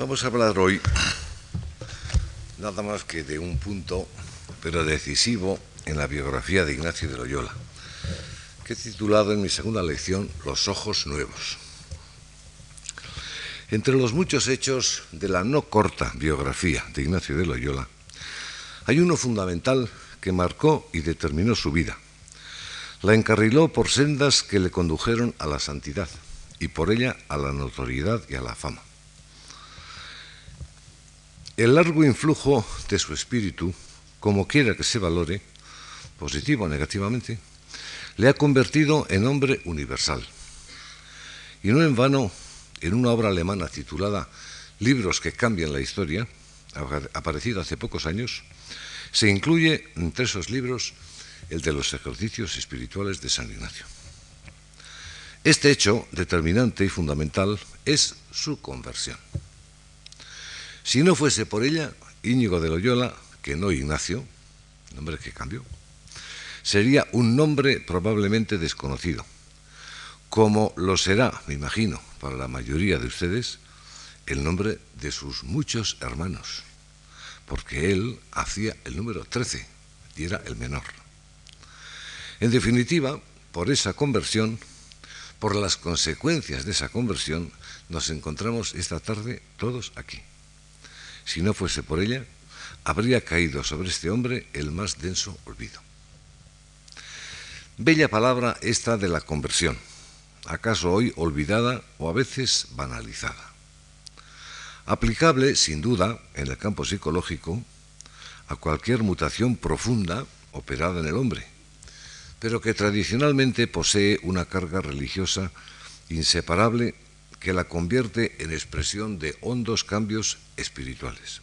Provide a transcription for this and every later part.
Vamos a hablar hoy nada más que de un punto, pero decisivo en la biografía de Ignacio de Loyola, que he titulado en mi segunda lección Los ojos nuevos. Entre los muchos hechos de la no corta biografía de Ignacio de Loyola, hay uno fundamental que marcó y determinó su vida. La encarriló por sendas que le condujeron a la santidad y por ella a la notoriedad y a la fama. El largo influjo de su espíritu, como quiera que se valore, positivo o negativamente, le ha convertido en hombre universal. Y no en vano, en una obra alemana titulada Libros que cambian la historia, aparecida hace pocos años, se incluye entre esos libros el de los ejercicios espirituales de San Ignacio. Este hecho determinante y fundamental es su conversión. Si no fuese por ella, Íñigo de Loyola, que no Ignacio, nombre que cambió, sería un nombre probablemente desconocido, como lo será, me imagino, para la mayoría de ustedes, el nombre de sus muchos hermanos, porque él hacía el número 13 y era el menor. En definitiva, por esa conversión, por las consecuencias de esa conversión, nos encontramos esta tarde todos aquí. Si no fuese por ella, habría caído sobre este hombre el más denso olvido. Bella palabra esta de la conversión, acaso hoy olvidada o a veces banalizada. Aplicable, sin duda, en el campo psicológico, a cualquier mutación profunda operada en el hombre, pero que tradicionalmente posee una carga religiosa inseparable que la convierte en expresión de hondos cambios espirituales.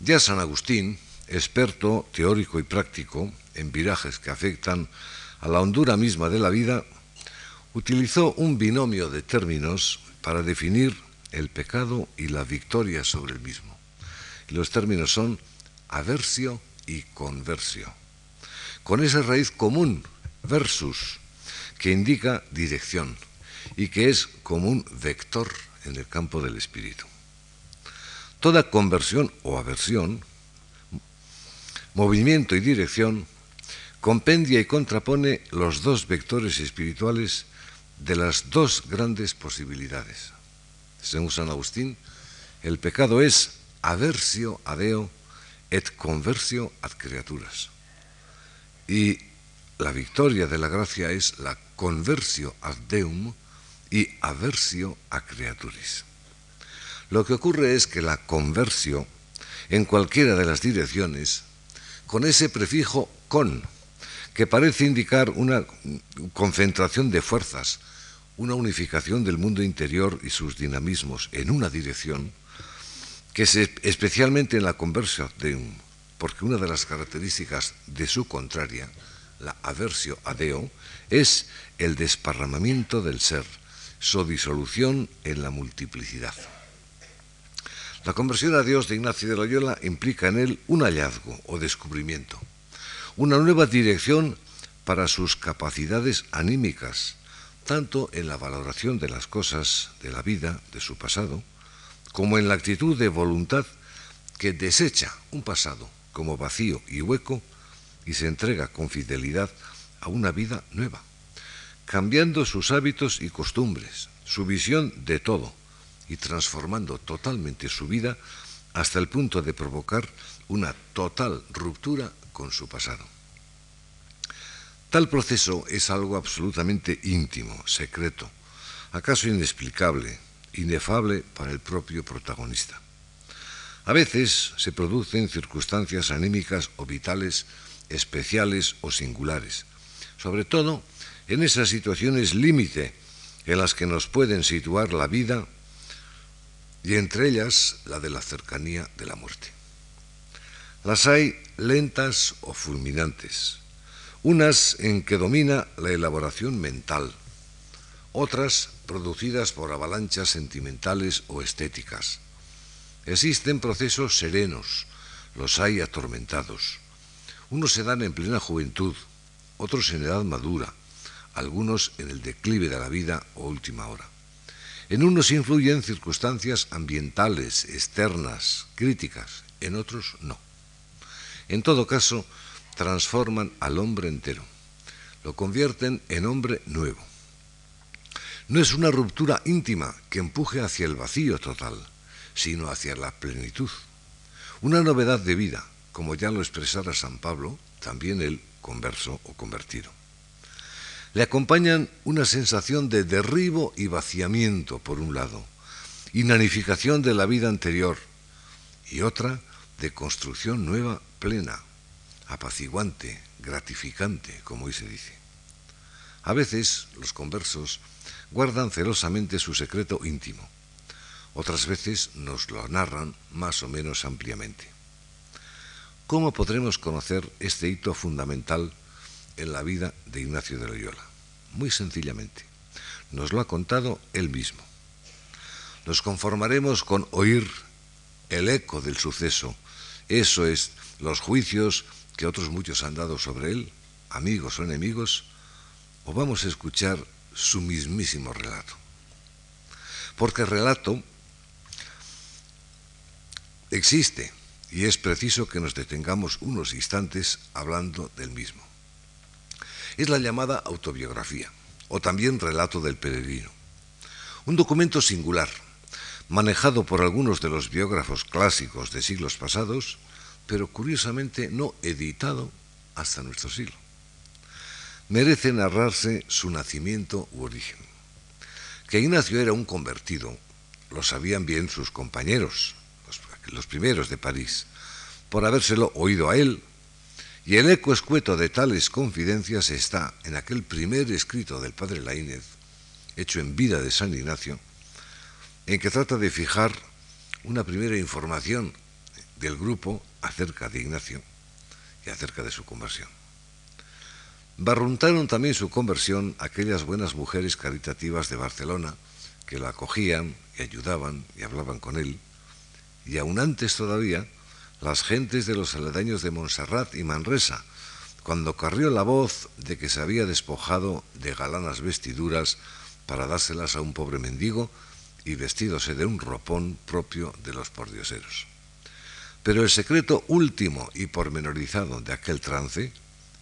Ya San Agustín, experto teórico y práctico en virajes que afectan a la hondura misma de la vida, utilizó un binomio de términos para definir el pecado y la victoria sobre el mismo. Los términos son aversio y conversio, con esa raíz común, versus, que indica dirección, y que es como un vector en el campo del espíritu. Toda conversión o aversión, movimiento y dirección, compendia y contrapone los dos vectores espirituales de las dos grandes posibilidades. Según San Agustín, el pecado es aversio a Deo et conversio ad creaturas. Y la victoria de la gracia es la conversio ad Deum, y aversio a creaturis. Lo que ocurre es que la conversión, en cualquiera de las direcciones, con ese prefijo con, que parece indicar una concentración de fuerzas, una unificación del mundo interior y sus dinamismos en una dirección, que es especialmente en la conversión de un, porque una de las características de su contraria, la aversio a Deo, es el desparramamiento del ser, su disolución en la multiplicidad. La conversión a Dios de Ignacio de Loyola implica en él un hallazgo o descubrimiento, una nueva dirección para sus capacidades anímicas, tanto en la valoración de las cosas, de la vida, de su pasado, como en la actitud de voluntad que desecha un pasado como vacío y hueco y se entrega con fidelidad a una vida nueva cambiando sus hábitos y costumbres, su visión de todo y transformando totalmente su vida hasta el punto de provocar una total ruptura con su pasado. Tal proceso es algo absolutamente íntimo, secreto, acaso inexplicable, inefable para el propio protagonista. A veces se producen circunstancias anímicas o vitales especiales o singulares, sobre todo en esas situaciones límite en las que nos pueden situar la vida y entre ellas la de la cercanía de la muerte. Las hay lentas o fulminantes, unas en que domina la elaboración mental, otras producidas por avalanchas sentimentales o estéticas. Existen procesos serenos, los hay atormentados. Unos se dan en plena juventud, otros en edad madura, algunos en el declive de la vida o última hora. En unos influyen circunstancias ambientales, externas, críticas, en otros no. En todo caso, transforman al hombre entero, lo convierten en hombre nuevo. No es una ruptura íntima que empuje hacia el vacío total, sino hacia la plenitud. Una novedad de vida, como ya lo expresara San Pablo, también el converso o convertido. Le acompañan una sensación de derribo y vaciamiento, por un lado, inanificación de la vida anterior, y otra de construcción nueva plena, apaciguante, gratificante, como hoy se dice. A veces los conversos guardan celosamente su secreto íntimo, otras veces nos lo narran más o menos ampliamente. ¿Cómo podremos conocer este hito fundamental en la vida de Ignacio de Loyola? Muy sencillamente, nos lo ha contado él mismo. Nos conformaremos con oír el eco del suceso, eso es, los juicios que otros muchos han dado sobre él, amigos o enemigos, o vamos a escuchar su mismísimo relato. Porque el relato existe y es preciso que nos detengamos unos instantes hablando del mismo. Es la llamada autobiografía, o también relato del peregrino. Un documento singular, manejado por algunos de los biógrafos clásicos de siglos pasados, pero curiosamente no editado hasta nuestro siglo. Merece narrarse su nacimiento u origen. Que Ignacio era un convertido, lo sabían bien sus compañeros, los, primeros de París, por habérselo oído a él, y el eco escueto de tales confidencias está en aquel primer escrito del padre Laínez, hecho en vida de San Ignacio, en que trata de fijar una primera información del grupo acerca de Ignacio y acerca de su conversión. Barruntaron también su conversión aquellas buenas mujeres caritativas de Barcelona que lo acogían y ayudaban y hablaban con él, y aún antes todavía las gentes de los aledaños de Montserrat y Manresa, cuando corrió la voz de que se había despojado de galanas vestiduras para dárselas a un pobre mendigo y vestídose de un ropón propio de los pordioseros. Pero el secreto último y pormenorizado de aquel trance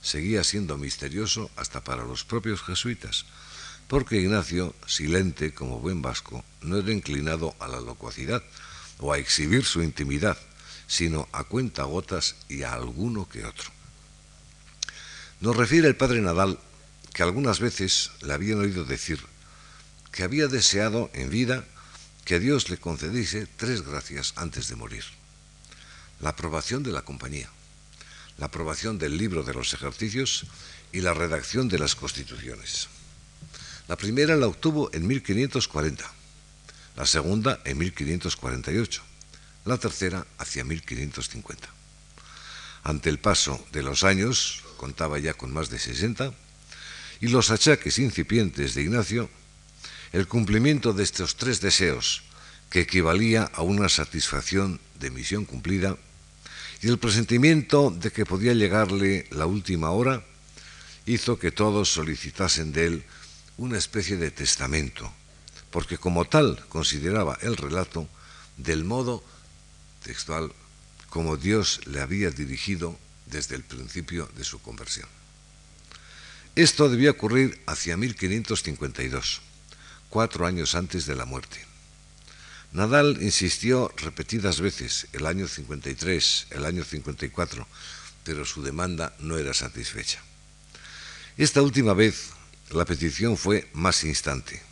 seguía siendo misterioso hasta para los propios jesuitas, porque Ignacio, silente como buen vasco, no era inclinado a la locuacidad o a exhibir su intimidad, sino a cuenta gotas y a alguno que otro. Nos refiere el padre Nadal que algunas veces le habían oído decir que había deseado en vida que Dios le concediese tres gracias antes de morir la aprobación de la compañía, la aprobación del libro de los ejercicios y la redacción de las constituciones. La primera la obtuvo en 1540, la segunda en 1548, la tercera hacia 1550. Ante el paso de los años, contaba ya con más de 60, y los achaques incipientes de Ignacio, el cumplimiento de estos tres deseos, que equivalía a una satisfacción de misión cumplida, y el presentimiento de que podía llegarle la última hora hizo que todos solicitasen de él una especie de testamento, porque como tal consideraba el relato del modo textual como Dios le había dirigido desde el principio de su conversión. Esto debía ocurrir hacia 1552, cuatro años antes de la muerte. Nadal insistió repetidas veces, el año 53, el año 54, pero su demanda no era satisfecha. Esta última vez la petición fue más instante.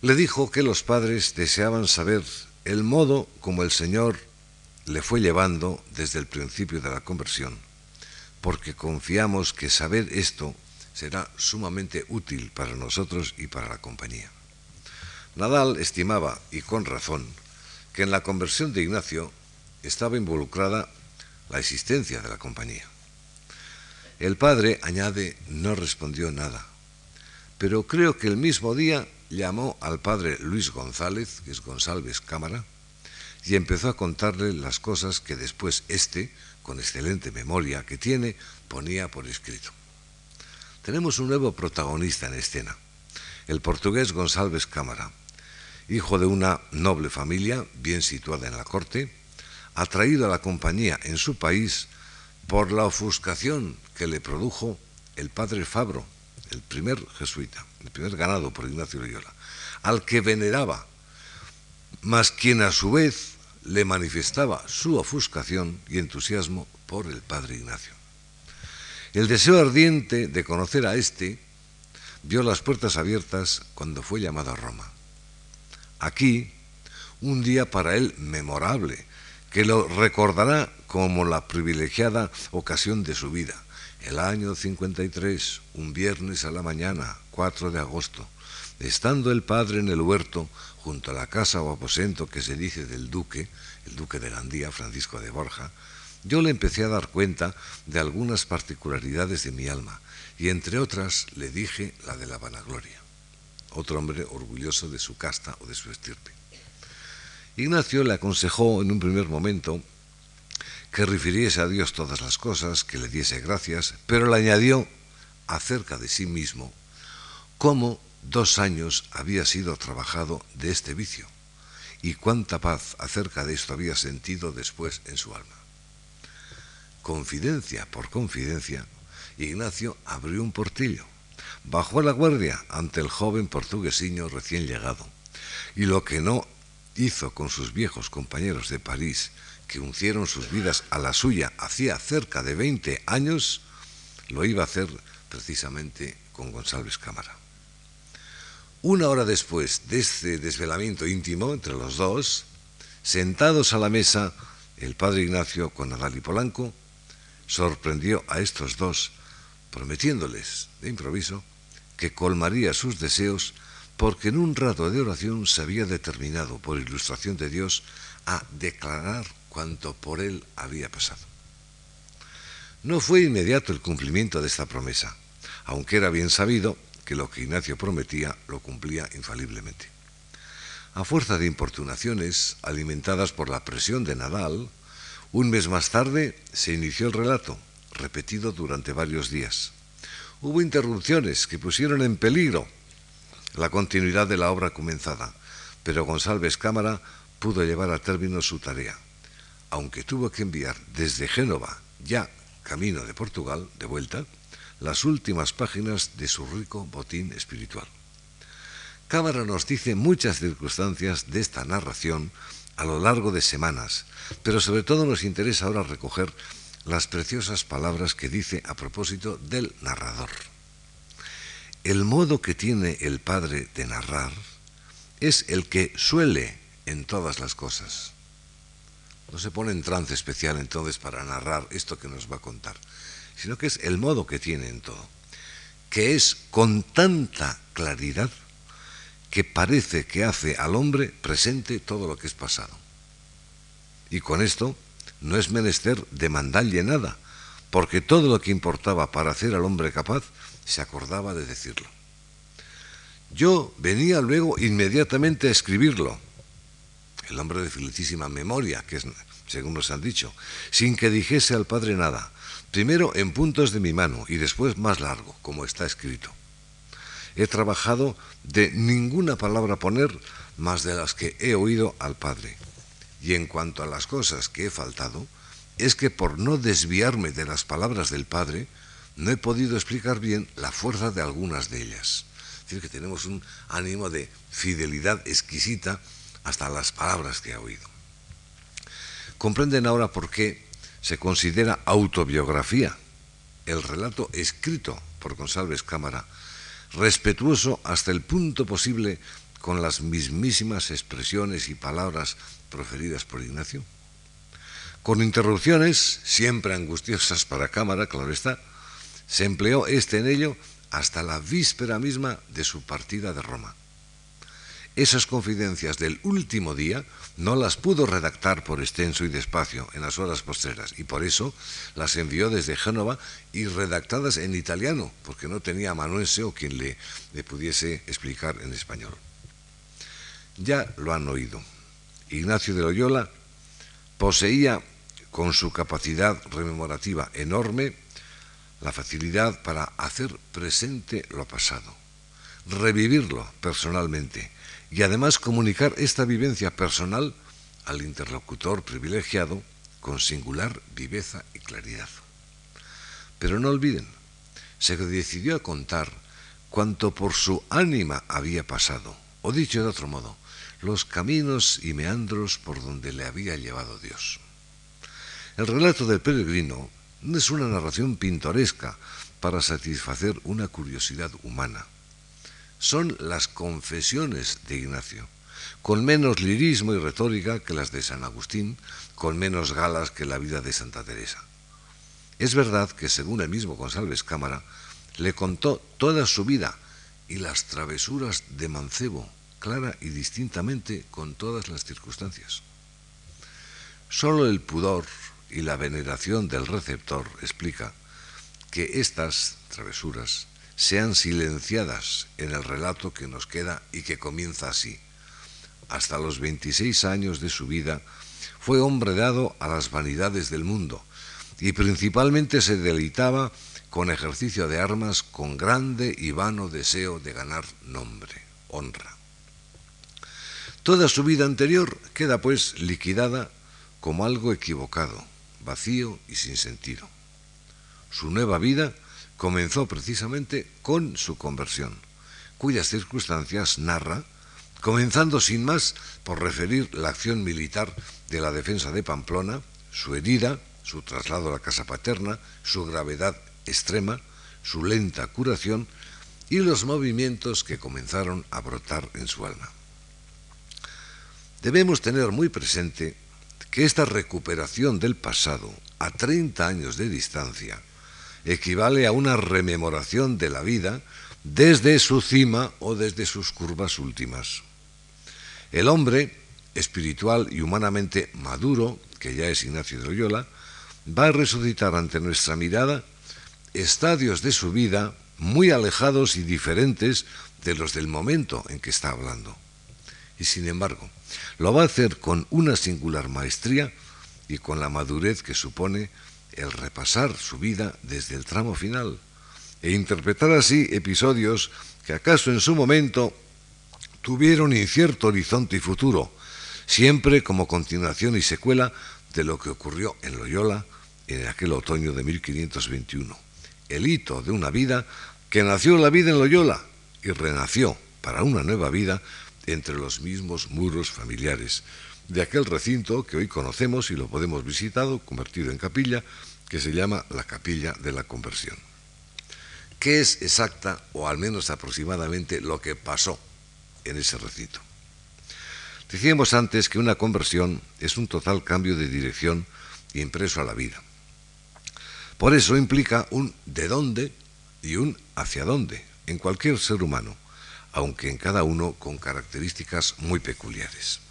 Le dijo que los padres deseaban saber el modo como el Señor le fue llevando desde el principio de la conversión, porque confiamos que saber esto será sumamente útil para nosotros y para la compañía. Nadal estimaba, y con razón, que en la conversión de Ignacio estaba involucrada la existencia de la compañía. El padre, añade, no respondió nada, pero creo que el mismo día llamó al padre Luis González, que es González Cámara, y empezó a contarle las cosas que después éste, con excelente memoria que tiene, ponía por escrito. Tenemos un nuevo protagonista en escena, el portugués González Cámara, hijo de una noble familia bien situada en la corte, atraído a la compañía en su país por la ofuscación que le produjo el padre Fabro, el primer jesuita, el primer ganado por Ignacio Loyola, al que veneraba, mas quien a su vez le manifestaba su ofuscación y entusiasmo por el padre Ignacio. El deseo ardiente de conocer a éste vio las puertas abiertas cuando fue llamado a Roma. Aquí, un día para él memorable, que lo recordará como la privilegiada ocasión de su vida. El año 53, un viernes a la mañana, 4 de agosto, estando el padre en el huerto, junto a la casa o aposento que se dice del duque, el duque de Gandía, Francisco de Borja, yo le empecé a dar cuenta de algunas particularidades de mi alma, y entre otras le dije la de la vanagloria, otro hombre orgulloso de su casta o de su estirpe. Ignacio le aconsejó en un primer momento que refiriese a Dios todas las cosas, que le diese gracias, pero le añadió acerca de sí mismo cómo dos años había sido trabajado de este vicio y cuánta paz acerca de esto había sentido después en su alma. Confidencia por confidencia, Ignacio abrió un portillo, bajó la guardia ante el joven portuguesiño recién llegado, y lo que no hizo con sus viejos compañeros de París, que uncieron sus vidas a la suya hacía cerca de 20 años, lo iba a hacer precisamente con González Cámara. Una hora después de este desvelamiento íntimo entre los dos, sentados a la mesa, el padre Ignacio con Nadal y Polanco, sorprendió a estos dos, prometiéndoles de improviso que colmaría sus deseos porque en un rato de oración se había determinado, por ilustración de Dios, a declarar cuanto por él había pasado. No fue inmediato el cumplimiento de esta promesa, aunque era bien sabido que lo que Ignacio prometía lo cumplía infaliblemente. A fuerza de importunaciones, alimentadas por la presión de Nadal, un mes más tarde se inició el relato, repetido durante varios días. Hubo interrupciones que pusieron en peligro la continuidad de la obra comenzada, pero González Cámara pudo llevar a término su tarea, aunque tuvo que enviar desde Génova, ya camino de Portugal, de vuelta, las últimas páginas de su rico botín espiritual. Cámara nos dice muchas circunstancias de esta narración a lo largo de semanas, pero sobre todo nos interesa ahora recoger las preciosas palabras que dice a propósito del narrador. El modo que tiene el Padre de narrar es el que suele en todas las cosas. No se pone en trance especial entonces para narrar esto que nos va a contar, sino que es el modo que tiene en todo, que es con tanta claridad que parece que hace al hombre presente todo lo que es pasado. Y con esto no es menester demandarle nada, porque todo lo que importaba para hacer al hombre capaz se acordaba de decirlo. Yo venía luego inmediatamente a escribirlo, el hombre de felicísima memoria, que es, según nos han dicho, sin que dijese al padre nada, primero en puntos de mi mano y después más largo, como está escrito. He trabajado de ninguna palabra poner más de las que he oído al padre. Y en cuanto a las cosas que he faltado, es que por no desviarme de las palabras del padre, no he podido explicar bien la fuerza de algunas de ellas. Es decir, que tenemos un ánimo de fidelidad exquisita hasta las palabras que ha oído. Comprenden ahora por qué se considera autobiografía el relato escrito por González Cámara, respetuoso hasta el punto posible con las mismísimas expresiones y palabras proferidas por Ignacio. Con interrupciones, siempre angustiosas para Cámara, claro está, se empleó este en ello hasta la víspera misma de su partida de Roma. Esas confidencias del último día no las pudo redactar por extenso y despacio en las horas postreras y por eso las envió desde Génova y redactadas en italiano, porque no tenía amanuense o quien le, le pudiese explicar en español. Ya lo han oído. Ignacio de Loyola poseía, con su capacidad rememorativa enorme, la facilidad para hacer presente lo pasado, revivirlo personalmente y además comunicar esta vivencia personal al interlocutor privilegiado con singular viveza y claridad. Pero no olviden, se decidió a contar cuanto por su ánima había pasado, o dicho de otro modo, los caminos y meandros por donde le había llevado Dios. El relato del peregrino no es una narración pintoresca para satisfacer una curiosidad humana. Son las confesiones de Ignacio, con menos lirismo y retórica que las de San Agustín, con menos galas que la vida de Santa Teresa. Es verdad que, según el mismo González Cámara, le contó toda su vida y las travesuras de Mancebo, clara y distintamente con todas las circunstancias. Solo el pudor y la veneración del receptor explica que estas travesuras sean silenciadas en el relato que nos queda y que comienza así. Hasta los 26 años de su vida fue hombre dado a las vanidades del mundo y principalmente se deleitaba con ejercicio de armas con grande y vano deseo de ganar nombre, honra. Toda su vida anterior queda pues liquidada como algo equivocado, vacío y sin sentido. Su nueva vida comenzó precisamente con su conversión, cuyas circunstancias narra, comenzando sin más por referir la acción militar de la defensa de Pamplona, su herida, su traslado a la casa paterna, su gravedad extrema, su lenta curación y los movimientos que comenzaron a brotar en su alma. Debemos tener muy presente que esta recuperación del pasado a 30 años de distancia equivale a una rememoración de la vida desde su cima o desde sus curvas últimas. El hombre, espiritual y humanamente maduro, que ya es Ignacio de Loyola, va a resucitar ante nuestra mirada estadios de su vida muy alejados y diferentes de los del momento en que está hablando. Y sin embargo, lo va a hacer con una singular maestría y con la madurez que supone el repasar su vida desde el tramo final e interpretar así episodios que acaso en su momento tuvieron incierto horizonte y futuro, siempre como continuación y secuela de lo que ocurrió en Loyola en aquel otoño de 1521 el hito de una vida que nació la vida en Loyola y renació para una nueva vida entre los mismos muros familiares de aquel recinto que hoy conocemos y lo podemos visitar, convertido en capilla, que se llama la Capilla de la Conversión. ¿Qué es exacta o al menos aproximadamente lo que pasó en ese recinto? Decíamos antes que una conversión es un total cambio de dirección impreso a la vida. Por eso implica un de dónde y un hacia dónde en cualquier ser humano, aunque en cada uno con características muy peculiares.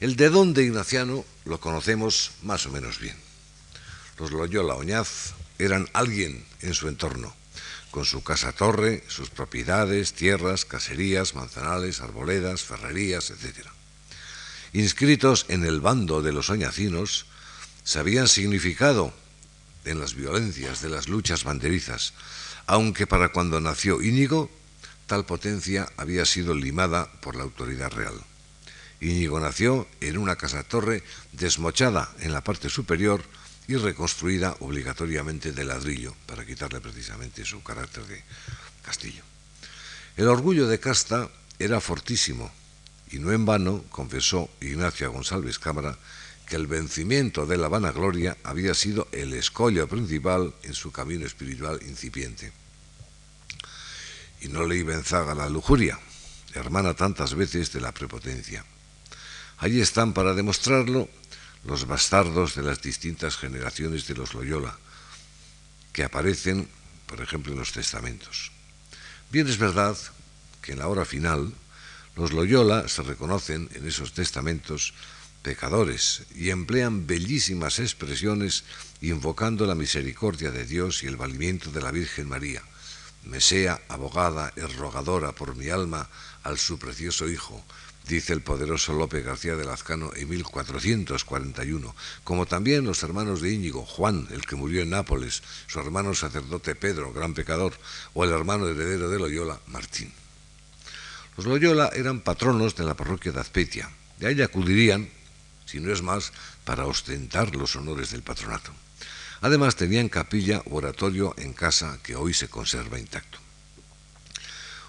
El de dónde ignaciano lo conocemos más o menos bien. Los Loyola Oñaz eran alguien en su entorno, con su casa-torre, sus propiedades, tierras, caserías, manzanales, arboledas, ferrerías, etc. Inscritos en el bando de los oñacinos, sabían significado en las violencias de las luchas banderizas, aunque para cuando nació Íñigo, tal potencia había sido limada por la autoridad real. Íñigo nació en una casa-torre desmochada en la parte superior y reconstruida obligatoriamente de ladrillo, para quitarle precisamente su carácter de castillo. El orgullo de casta era fortísimo, y no en vano confesó Ignacio González Cámara que el vencimiento de la vanagloria había sido el escollo principal en su camino espiritual incipiente. Y no le iba en zaga la lujuria, hermana tantas veces de la prepotencia. Allí están para demostrarlo los bastardos de las distintas generaciones de los Loyola, que aparecen, por ejemplo, en los testamentos. Bien es verdad que en la hora final los Loyola se reconocen en esos testamentos pecadores y emplean bellísimas expresiones invocando la misericordia de Dios y el valimiento de la Virgen María. Me sea abogada y rogadora por mi alma al su precioso Hijo, dice el poderoso López García de Lazcano en 1441, como también los hermanos de Íñigo, Juan, el que murió en Nápoles, su hermano sacerdote Pedro, gran pecador, o el hermano heredero de Loyola, Martín. Los Loyola eran patronos de la parroquia de Azpeitia. De ahí acudirían, si no es más, para ostentar los honores del patronato. Además tenían capilla u oratorio en casa que hoy se conserva intacto.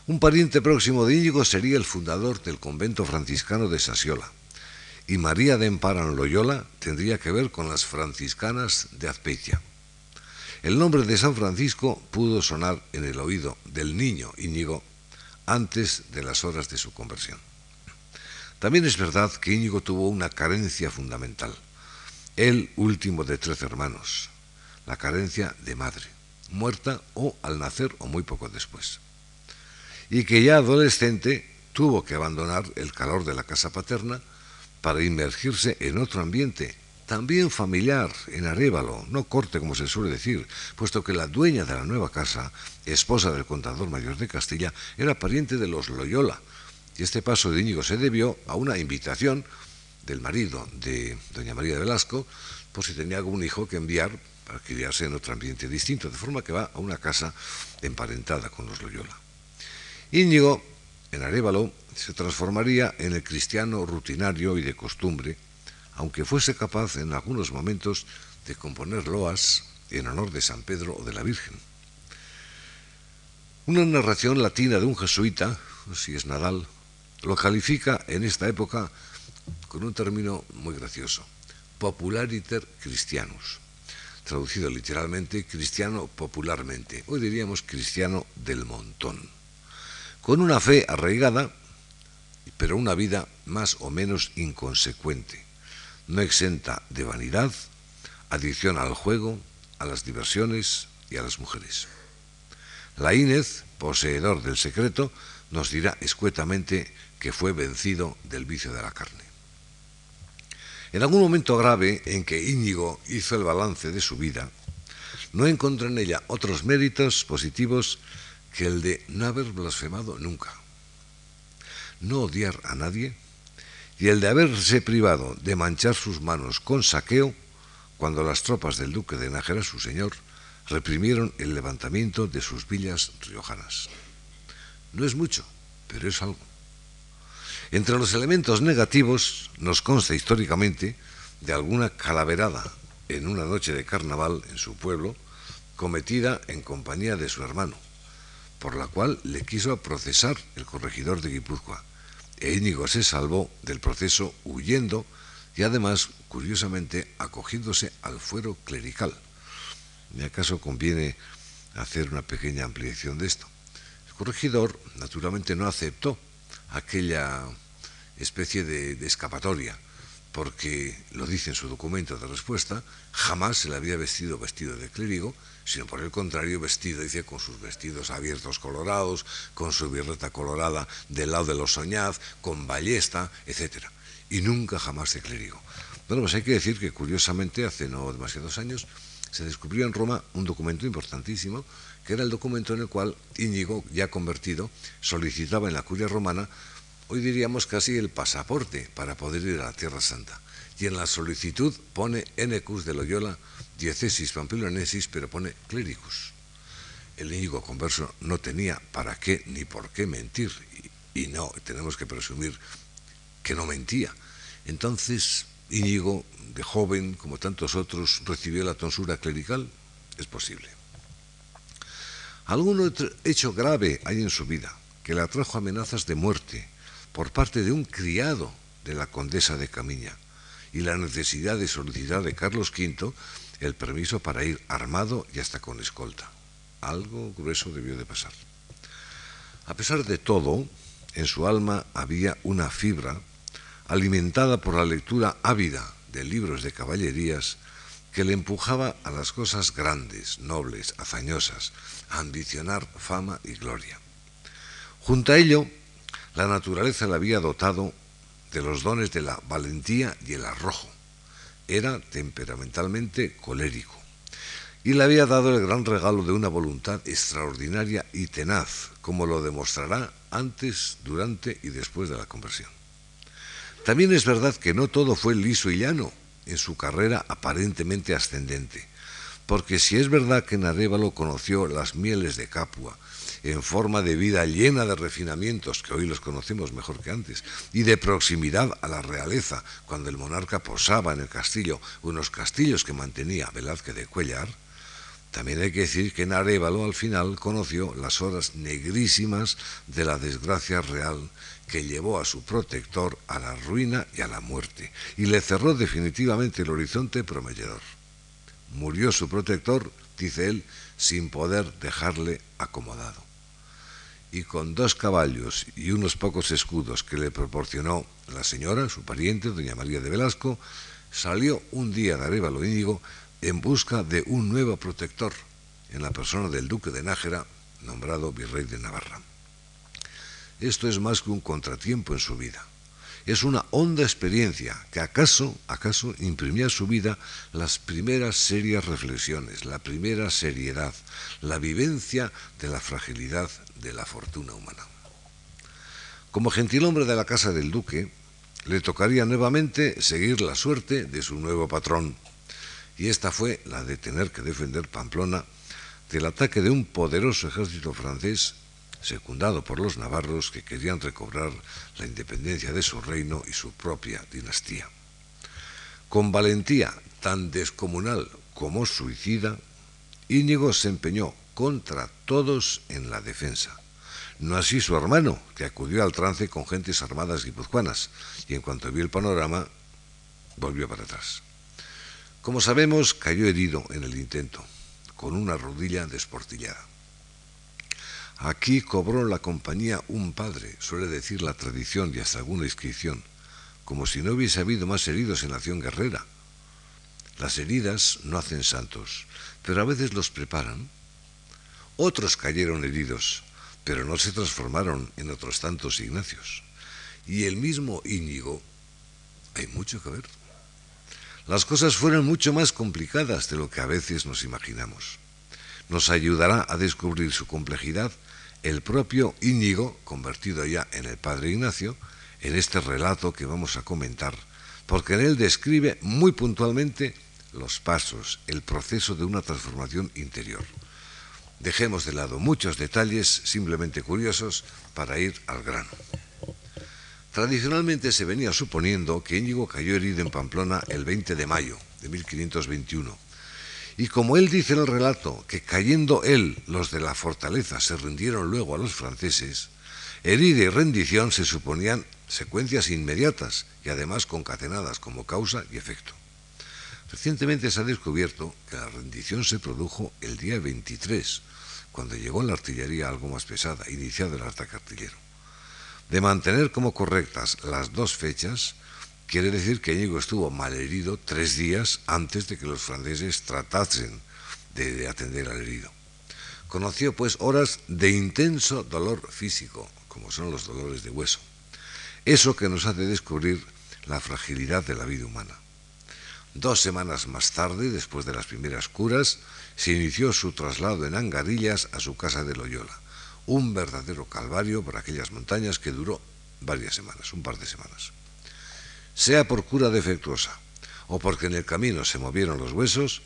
Un pariente próximo de Íñigo sería el fundador del convento franciscano de Sasiola, y María de Emparan Loyola tendría que ver con las franciscanas de Azpeitia. El nombre de San Francisco pudo sonar en el oído del niño Íñigo antes de las horas de su conversión. También es verdad que Íñigo tuvo una carencia fundamental, el último de tres hermanos, la carencia de madre, muerta o al nacer o muy poco después, y que ya adolescente tuvo que abandonar el calor de la casa paterna para inmergirse en otro ambiente, también familiar, en Arévalo, no corte como se suele decir, puesto que la dueña de la nueva casa, esposa del contador mayor de Castilla, era pariente de los Loyola, y este paso de Íñigo se debió a una invitación del marido de doña María de Velasco, por si tenía algún hijo que enviar para criarse en otro ambiente distinto, de forma que va a una casa emparentada con los Loyola. Íñigo, en Arévalo, se transformaría en el cristiano rutinario y de costumbre, aunque fuese capaz en algunos momentos de componer loas en honor de San Pedro o de la Virgen. Una narración latina de un jesuita, si es Nadal, lo califica en esta época con un término muy gracioso, populariter christianus traducido literalmente cristiano popularmente, hoy diríamos cristiano del montón, con una fe arraigada, pero una vida más o menos inconsecuente, no exenta de vanidad, adicción al juego, a las diversiones y a las mujeres. La Inez, poseedor del secreto, nos dirá escuetamente que fue vencido del vicio de la carne. En algún momento grave en que Íñigo hizo el balance de su vida, no encontró en ella otros méritos positivos que el de no haber blasfemado nunca, no odiar a nadie y el de haberse privado de manchar sus manos con saqueo cuando las tropas del duque de Nájera, su señor, reprimieron el levantamiento de sus villas riojanas. No es mucho, pero es algo. Entre los elementos negativos nos consta históricamente de alguna calaverada en una noche de carnaval en su pueblo, cometida en compañía de su hermano, por la cual le quiso procesar el corregidor de Guipúzcoa. E Íñigo se salvó del proceso huyendo y además, curiosamente, acogiéndose al fuero clerical. ¿Y acaso conviene hacer una pequeña ampliación de esto? El corregidor, naturalmente, no aceptó aquella especie de, escapatoria, porque lo dice en su documento de respuesta, jamás se le había vestido vestido de clérigo, sino por el contrario vestido, dice, con sus vestidos abiertos colorados, con su birreta colorada del lado de los soñaz, con ballesta, etc. Y nunca jamás de clérigo. Bueno, pues hay que decir que curiosamente, hace no demasiados años, se descubrió en Roma un documento importantísimo que era el documento en el cual Íñigo, ya convertido, solicitaba en la curia romana, hoy diríamos casi el pasaporte para poder ir a la Tierra Santa. Y en la solicitud pone Enecus de Loyola, diecesis pampilonesis, pero pone cléricus. El Íñigo converso no tenía para qué ni por qué mentir, y, y no, tenemos que presumir que no mentía. Entonces, Íñigo, de joven, como tantos otros, recibió la tonsura clerical, es posible. Algún otro hecho grave hay en su vida que le atrajo amenazas de muerte por parte de un criado de la condesa de Camiña y la necesidad de solicitar de Carlos V el permiso para ir armado y hasta con escolta. Algo grueso debió de pasar. A pesar de todo, en su alma había una fibra alimentada por la lectura ávida de libros de caballerías que le empujaba a las cosas grandes, nobles, hazañosas, a ambicionar fama y gloria. Junto a ello, la naturaleza le había dotado de los dones de la valentía y el arrojo. Era temperamentalmente colérico y le había dado el gran regalo de una voluntad extraordinaria y tenaz, como lo demostrará antes, durante y después de la conversión. También es verdad que no todo fue liso y llano en su carrera aparentemente ascendente, porque si es verdad que en Arévalo conoció las mieles de Capua, en forma de vida llena de refinamientos, que hoy los conocemos mejor que antes, y de proximidad a la realeza, cuando el monarca posaba en el castillo, unos castillos que mantenía Velázquez de Cuellar, también hay que decir que en Arevalo al final conoció las horas negrísimas de la desgracia real que llevó a su protector a la ruina y a la muerte, y le cerró definitivamente el horizonte prometedor. Murió su protector, dice él, sin poder dejarle acomodado. Y con dos caballos y unos pocos escudos que le proporcionó la señora, su pariente, doña María de Velasco, salió un día de Arevalo Íñigo en busca de un nuevo protector en la persona del duque de Nájera, nombrado virrey de Navarra. Esto es más que un contratiempo en su vida. Es una honda experiencia que acaso, acaso imprimía a su vida las primeras serias reflexiones, la primera seriedad, la vivencia de la fragilidad de la fortuna humana. Como gentilhombre de la casa del duque, le tocaría nuevamente seguir la suerte de su nuevo patrón, y esta fue la de tener que defender Pamplona del ataque de un poderoso ejército francés secundado por los navarros que querían recobrar la independencia de su reino y su propia dinastía. Con valentía tan descomunal como suicida, Íñigo se empeñó contra todos en la defensa. No así su hermano, que acudió al trance con gentes armadas guipuzcoanas, y en cuanto vio el panorama, volvió para atrás. Como sabemos, cayó herido en el intento, con una rodilla desportillada. Aquí cobró la compañía un padre, suele decir la tradición y hasta alguna inscripción, como si no hubiese habido más heridos en la acción guerrera. Las heridas no hacen santos, pero a veces los preparan. Otros cayeron heridos, pero no se transformaron en otros tantos Ignacios. Y el mismo Íñigo, hay mucho que ver. Las cosas fueron mucho más complicadas de lo que a veces nos imaginamos. Nos ayudará a descubrir su complejidad el propio Íñigo, convertido ya en el Padre Ignacio, en este relato que vamos a comentar, porque en él describe muy puntualmente los pasos, el proceso de una transformación interior. Dejemos de lado muchos detalles simplemente curiosos para ir al grano. Tradicionalmente se venía suponiendo que Íñigo cayó herido en Pamplona el 20 de mayo de 1521 y como él dice en el relato que cayendo él, los de la fortaleza se rindieron luego a los franceses, herida y rendición se suponían secuencias inmediatas y además concatenadas como causa y efecto. Recientemente se ha descubierto que la rendición se produjo el día 23, cuando llegó la artillería algo más pesada, iniciado el ataque artillero. De mantener como correctas las dos fechas, Quiere decir que Íñigo estuvo malherido tres días antes de que los franceses tratasen de, atender al herido. Conoció pues horas de intenso dolor físico, como son los dolores de hueso. Eso que nos hace descubrir la fragilidad de la vida humana. Dos semanas más tarde, después de las primeras curas, se inició su traslado en Angarillas a su casa de Loyola, un verdadero calvario por aquellas montañas que duró varias semanas, un par de semanas sea por cura defectuosa o porque en el camino se movieron los huesos,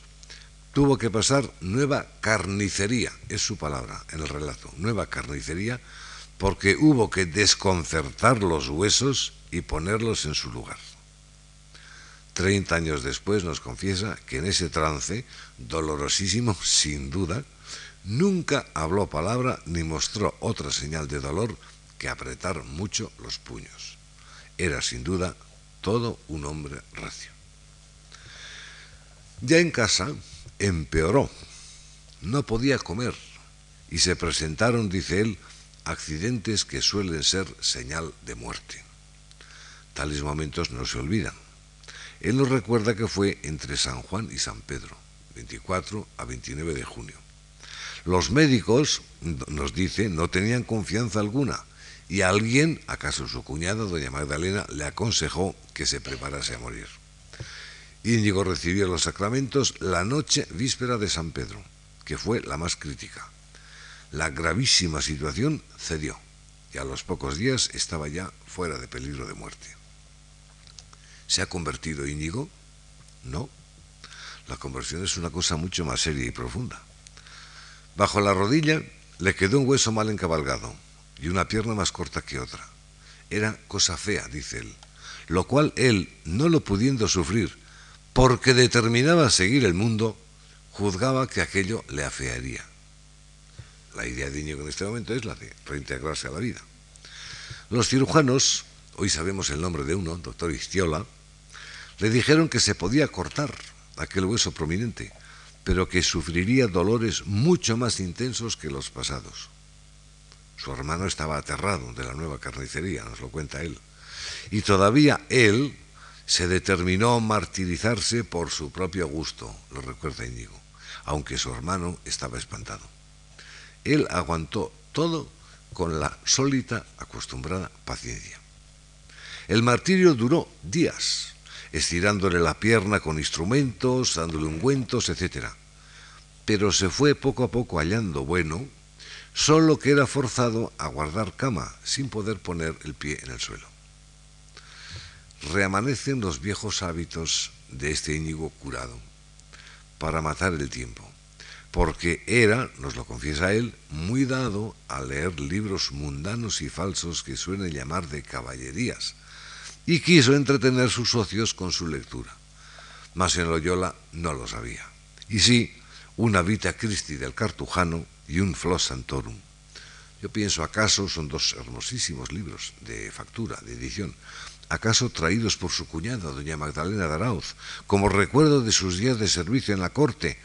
tuvo que pasar nueva carnicería, es su palabra en el relato, nueva carnicería, porque hubo que desconcertar los huesos y ponerlos en su lugar. Treinta años después nos confiesa que en ese trance, dolorosísimo sin duda, nunca habló palabra ni mostró otra señal de dolor que apretar mucho los puños. Era sin duda todo un hombre recio. Ya en casa empeoró, no podía comer y se presentaron, dice él, accidentes que suelen ser señal de muerte. Tales momentos no se olvidan. Él nos recuerda que fue entre San Juan y San Pedro, 24 a 29 de junio. Los médicos, nos dice, no tenían confianza alguna y alguien, acaso su cuñada, doña Magdalena, le aconsejó que se preparase a morir. Íñigo recibió los sacramentos la noche víspera de San Pedro, que fue la más crítica. La gravísima situación cedió y a los pocos días estaba ya fuera de peligro de muerte. ¿Se ha convertido Íñigo? No. La conversión es una cosa mucho más seria y profunda. Bajo la rodilla le quedó un hueso mal encabalgado y una pierna más corta que otra. Era cosa fea, dice él, lo cual él, no lo pudiendo sufrir, porque determinaba seguir el mundo, juzgaba que aquello le afearía. La idea de Íñigo en este momento es la de reintegrarse a la vida. Los cirujanos, hoy sabemos el nombre de uno, doctor Istiola, le dijeron que se podía cortar aquel hueso prominente, pero que sufriría dolores mucho más intensos que los pasados. Su hermano estaba aterrado de la nueva carnicería, nos lo cuenta él. Y todavía él se determinó martirizarse por su propio gusto, lo recuerda Íñigo, aunque su hermano estaba espantado. Él aguantó todo con la sólita, acostumbrada paciencia. El martirio duró días, estirándole la pierna con instrumentos, dándole ungüentos, etc. Pero se fue poco a poco hallando bueno, solo que era forzado a guardar cama sin poder poner el pie en el suelo. Reamanecen los viejos hábitos de este Íñigo curado para matar el tiempo porque era, nos lo confiesa él, muy dado a leer libros mundanos y falsos que suelen llamar de caballerías, y quiso entretener sus socios con su lectura. Mas en Loyola no lo sabía. Y sí, una Vita Christi del Cartujano y un Flos Santorum. Yo pienso, acaso son dos hermosísimos libros de factura, de edición, acaso traídos por su cuñada, doña Magdalena de Arauz, como recuerdo de sus días de servicio en la corte,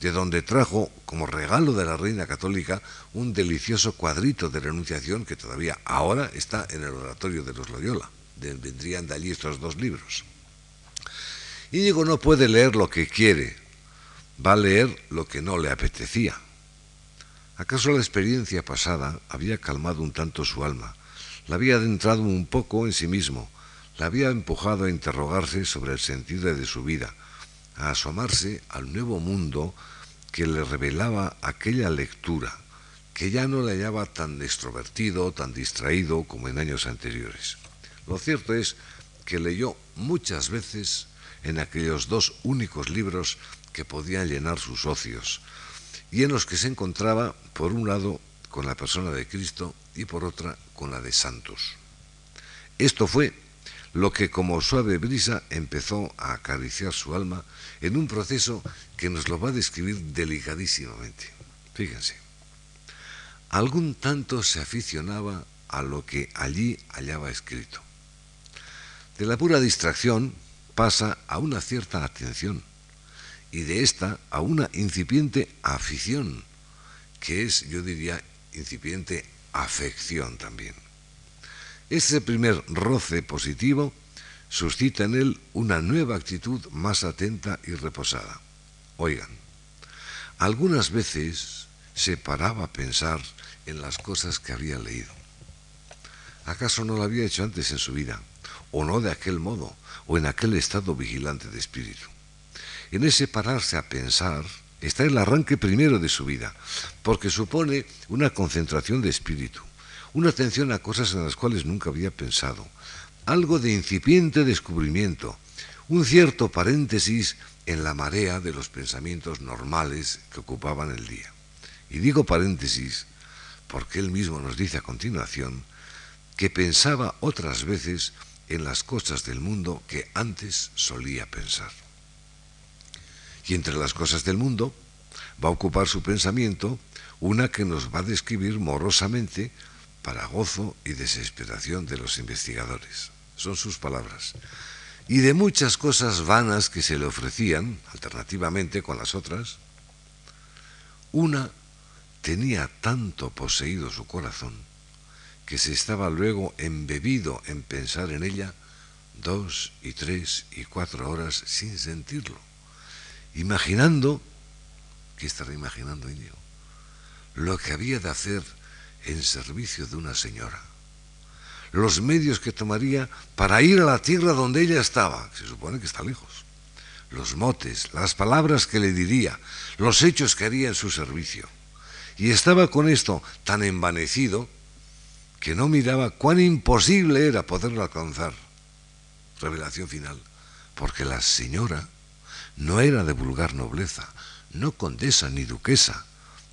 de donde trajo como regalo de la Reina Católica un delicioso cuadrito de renunciación que todavía ahora está en el oratorio de los Loyola. vendrían de allí estos dos libros. Íñigo no puede leer lo que quiere, va a leer lo que no le apetecía. ¿Acaso la experiencia pasada había calmado un tanto su alma? La había adentrado un poco en sí mismo, la había empujado a interrogarse sobre el sentido de su vida, a asomarse al nuevo mundo que le revelaba aquella lectura, que ya no le hallaba tan extrovertido, tan distraído como en años anteriores. Lo cierto es que leyó muchas veces en aquellos dos únicos libros que podían llenar sus ocios, y en los que se encontraba, por un lado, con la persona de Cristo y por otra, con la de Santos. Esto fue lo que como suave brisa empezó a acariciar su alma en un proceso que nos lo va a describir delicadísimamente. Fíjense, algún tanto se aficionaba a lo que allí hallaba escrito. De la pura distracción pasa a una cierta atención y de esta a una incipiente afición, que es, yo diría, incipiente afección también. Ese primer roce positivo suscita en él una nueva actitud más atenta y reposada. Oigan, algunas veces se paraba a pensar en las cosas que había leído. ¿Acaso no lo había hecho antes en su vida? ¿O no de aquel modo? ¿O en aquel estado vigilante de espíritu? En ese pararse a pensar está el arranque primero de su vida, porque supone una concentración de espíritu, una atención a cosas en las cuales nunca había pensado, algo de incipiente descubrimiento, un cierto paréntesis en la marea de los pensamientos normales que ocupaban el día. Y digo paréntesis porque él mismo nos dice a continuación que pensaba otras veces en las cosas del mundo que antes solía pensar. Y entre las cosas del mundo va a ocupar su pensamiento una que nos va a describir morosamente para gozo y desesperación de los investigadores. Son sus palabras. Y de muchas cosas vanas que se le ofrecían, alternativamente con las otras, una tenía tanto poseído su corazón que se estaba luego embebido en pensar en ella dos y tres y cuatro horas sin sentirlo, imaginando, ¿qué estará imaginando Íñigo? Lo que había de hacer en servicio de una señora. Los medios que tomaría para ir a la tierra donde ella estaba, se supone que está lejos. Los motes, las palabras que le diría, los hechos que haría en su servicio. Y estaba con esto tan envanecido que no miraba cuán imposible era poderlo alcanzar. Revelación final. Porque la señora no era de vulgar nobleza, no condesa ni duquesa,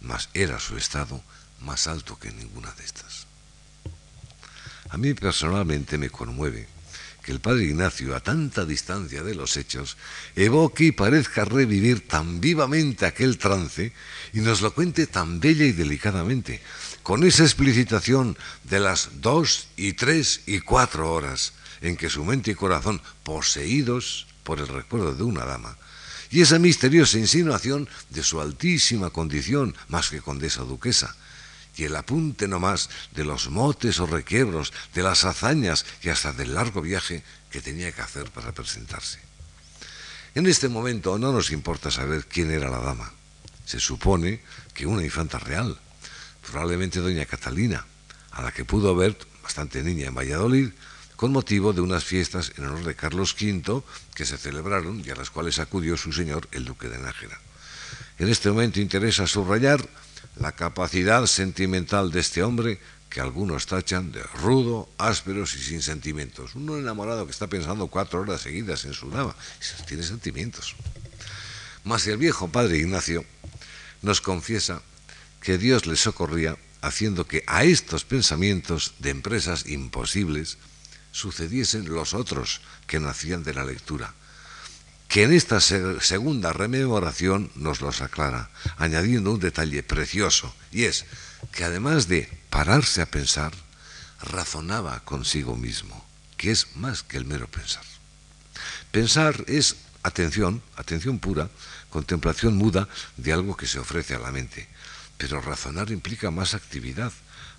mas era su estado más alto que ninguna de estas. A mí personalmente me conmueve que el padre Ignacio, a tanta distancia de los hechos, evoque y parezca revivir tan vivamente aquel trance y nos lo cuente tan bella y delicadamente, con esa explicitación de las dos y tres y cuatro horas en que su mente y corazón, poseídos por el recuerdo de una dama, y esa misteriosa insinuación de su altísima condición, más que condesa duquesa, y el apunte no más de los motes o requiebros, de las hazañas y hasta del largo viaje que tenía que hacer para presentarse. En este momento no nos importa saber quién era la dama. Se supone que una infanta real, probablemente doña Catalina, a la que pudo ver bastante niña en Valladolid, con motivo de unas fiestas en honor de Carlos V que se celebraron y a las cuales acudió su señor, el duque de Nájera. En este momento interesa subrayar la capacidad sentimental de este hombre que algunos tachan de rudo, ásperos y sin sentimientos. Uno enamorado que está pensando cuatro horas seguidas en su dama, tiene sentimientos. Mas el viejo padre Ignacio nos confiesa que Dios le socorría haciendo que a estos pensamientos de empresas imposibles sucediesen los otros que nacían de la lectura, que en esta segunda rememoración nos los aclara, añadiendo un detalle precioso, y es que además de pararse a pensar, razonaba consigo mismo, que es más que el mero pensar. Pensar es atención, atención pura, contemplación muda de algo que se ofrece a la mente, pero razonar implica más actividad,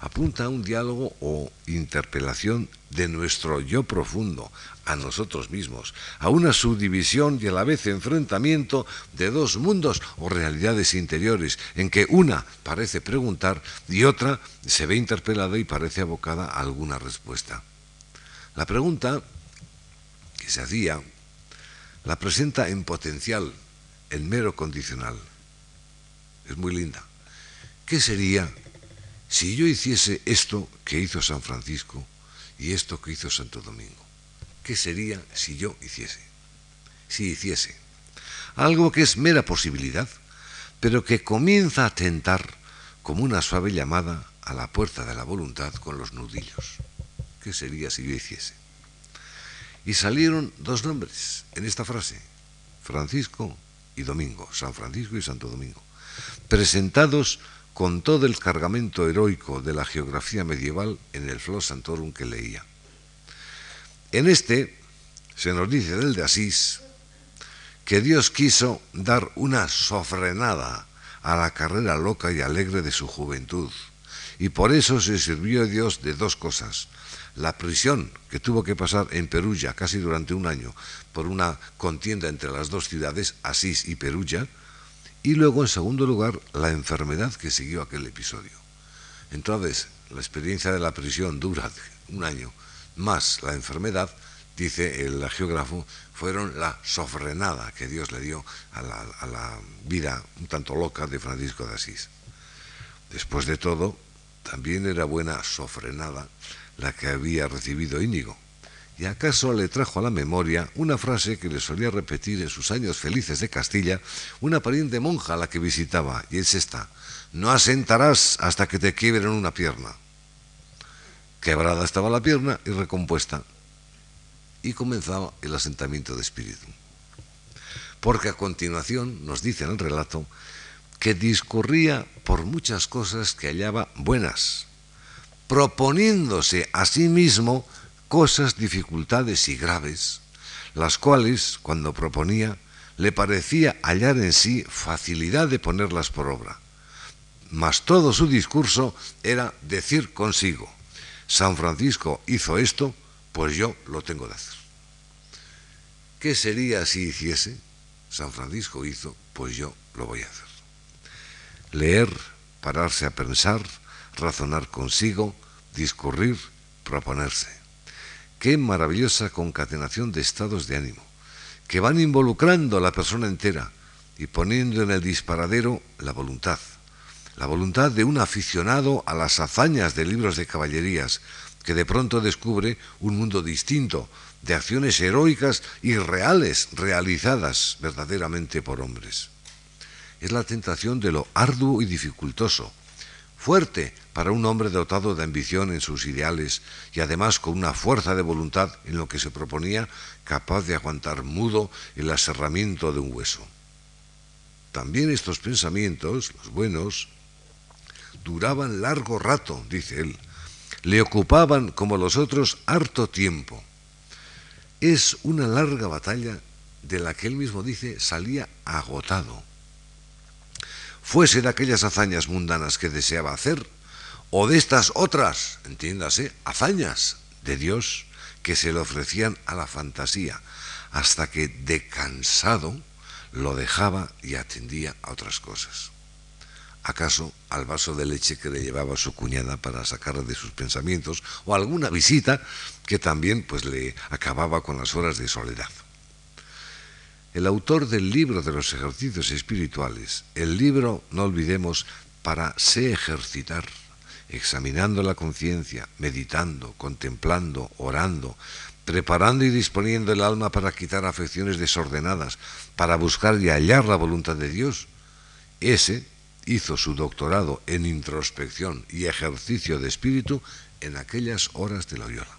apunta a un diálogo o interpelación de nuestro yo profundo, a nosotros mismos, a una subdivisión y a la vez enfrentamiento de dos mundos o realidades interiores, en que una parece preguntar y otra se ve interpelada y parece abocada a alguna respuesta. La pregunta que se hacía la presenta en potencial, en mero condicional. Es muy linda. ¿Qué sería si yo hiciese esto que hizo San Francisco y esto que hizo Santo Domingo, ¿qué sería si yo hiciese? Si hiciese algo que es mera posibilidad, pero que comienza a tentar como una suave llamada a la puerta de la voluntad con los nudillos. ¿Qué sería si yo hiciese? Y salieron dos nombres en esta frase, Francisco y Domingo, San Francisco y Santo Domingo, presentados con todo el cargamento heroico de la geografía medieval en el Flos Santorum que leía. En este se nos dice del de Asís que Dios quiso dar una sofrenada a la carrera loca y alegre de su juventud, y por eso se sirvió Dios de dos cosas. La prisión que tuvo que pasar en Perugia casi durante un año por una contienda entre las dos ciudades, Asís y Perugia, y luego, en segundo lugar, la enfermedad que siguió aquel episodio. Entonces, la experiencia de la prisión dura un año, más la enfermedad, dice el geógrafo, fueron la sofrenada que Dios le dio a la, vida un tanto loca de Francisco de Asís. Después de todo, también era buena sofrenada la que había recibido Íñigo, ¿Y acaso le trajo a la memoria una frase que le solía repetir en sus años felices de Castilla una pariente monja a la que visitaba? Y es esta, no asentarás hasta que te quiebren una pierna. Quebrada estaba la pierna y recompuesta. Y comenzaba el asentamiento de espíritu. Porque a continuación nos dice en el relato que discurría por muchas cosas que hallaba buenas, proponiéndose a sí mismo cosas, dificultades y graves, las cuales, cuando proponía, le parecía hallar en sí facilidad de ponerlas por obra. Mas todo su discurso era decir consigo, San Francisco hizo esto, pues yo lo tengo de hacer. ¿Qué sería si hiciese? San Francisco hizo, pues yo lo voy a hacer. Leer, pararse a pensar, razonar consigo, discurrir, proponerse. Qué maravillosa concatenación de estados de ánimo, que van involucrando a la persona entera y poniendo en el disparadero la voluntad, la voluntad de un aficionado a las hazañas de libros de caballerías, que de pronto descubre un mundo distinto, de acciones heroicas y reales, realizadas verdaderamente por hombres. Es la tentación de lo arduo y dificultoso, fuerte para un hombre dotado de ambición en sus ideales y además con una fuerza de voluntad en lo que se proponía, capaz de aguantar mudo el aserramiento de un hueso. También estos pensamientos, los buenos, duraban largo rato, dice él, le ocupaban como los otros harto tiempo. Es una larga batalla de la que él mismo dice salía agotado. Fuese de aquellas hazañas mundanas que deseaba hacer, o de estas otras, entiéndase, hazañas de Dios que se le ofrecían a la fantasía, hasta que de cansado lo dejaba y atendía a otras cosas acaso al vaso de leche que le llevaba su cuñada para sacarle de sus pensamientos, o alguna visita que también pues le acababa con las horas de soledad. El autor del libro de los ejercicios espirituales, el libro, no olvidemos, para se ejercitar, examinando la conciencia, meditando, contemplando, orando, preparando y disponiendo el alma para quitar afecciones desordenadas, para buscar y hallar la voluntad de Dios, ese hizo su doctorado en introspección y ejercicio de espíritu en aquellas horas de Loyola.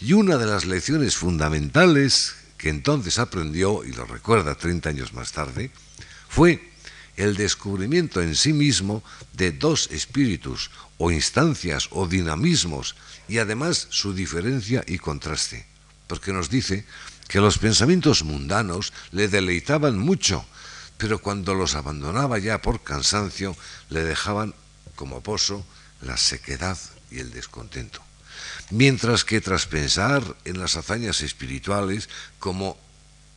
Y una de las lecciones fundamentales que entonces aprendió, y lo recuerda 30 años más tarde, fue el descubrimiento en sí mismo de dos espíritus o instancias o dinamismos y además su diferencia y contraste, porque nos dice que los pensamientos mundanos le deleitaban mucho pero cuando los abandonaba ya por cansancio, le dejaban como pozo la sequedad y el descontento. Mientras que tras pensar en las hazañas espirituales, como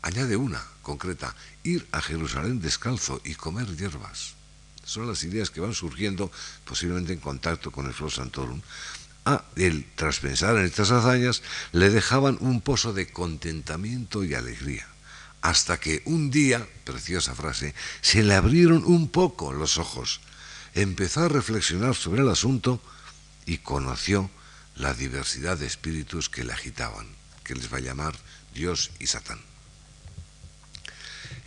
añade una concreta, ir a Jerusalén descalzo y comer hierbas. Son las ideas que van surgiendo posiblemente en contacto con el Flo Santorum. A él, tras pensar en estas hazañas, le dejaban un pozo de contentamiento y alegría hasta que un día, preciosa frase, se le abrieron un poco los ojos, empezó a reflexionar sobre el asunto y conoció la diversidad de espíritus que le agitaban, que les va a llamar Dios y Satán.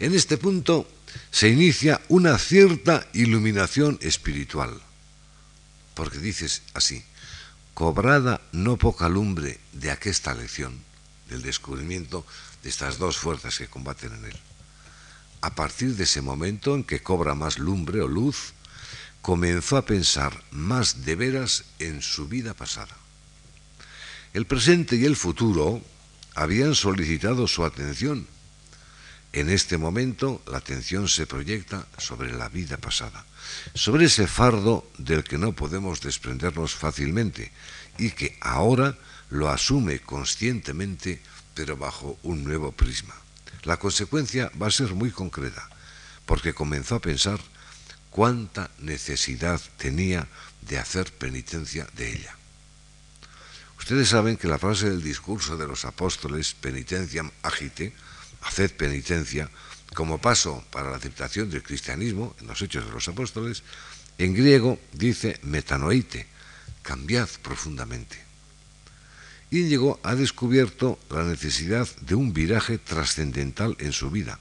En este punto se inicia una cierta iluminación espiritual, porque dices así, cobrada no poca lumbre de aquesta lección, del descubrimiento de estas dos fuerzas que combaten en él. A partir de ese momento en que cobra más lumbre o luz, comenzó a pensar más de veras en su vida pasada. El presente y el futuro habían solicitado su atención. En este momento la atención se proyecta sobre la vida pasada, sobre ese fardo del que no podemos desprendernos fácilmente y que ahora lo asume conscientemente pero bajo un nuevo prisma. La consecuencia va a ser muy concreta, porque comenzó a pensar cuánta necesidad tenía de hacer penitencia de ella. Ustedes saben que la frase del discurso de los apóstoles, penitenciam agite, haced penitencia, como paso para la aceptación del cristianismo en los hechos de los apóstoles, en griego dice metanoite, cambiad profundamente. Íñigo ha descubierto la necesidad de un viraje trascendental en su vida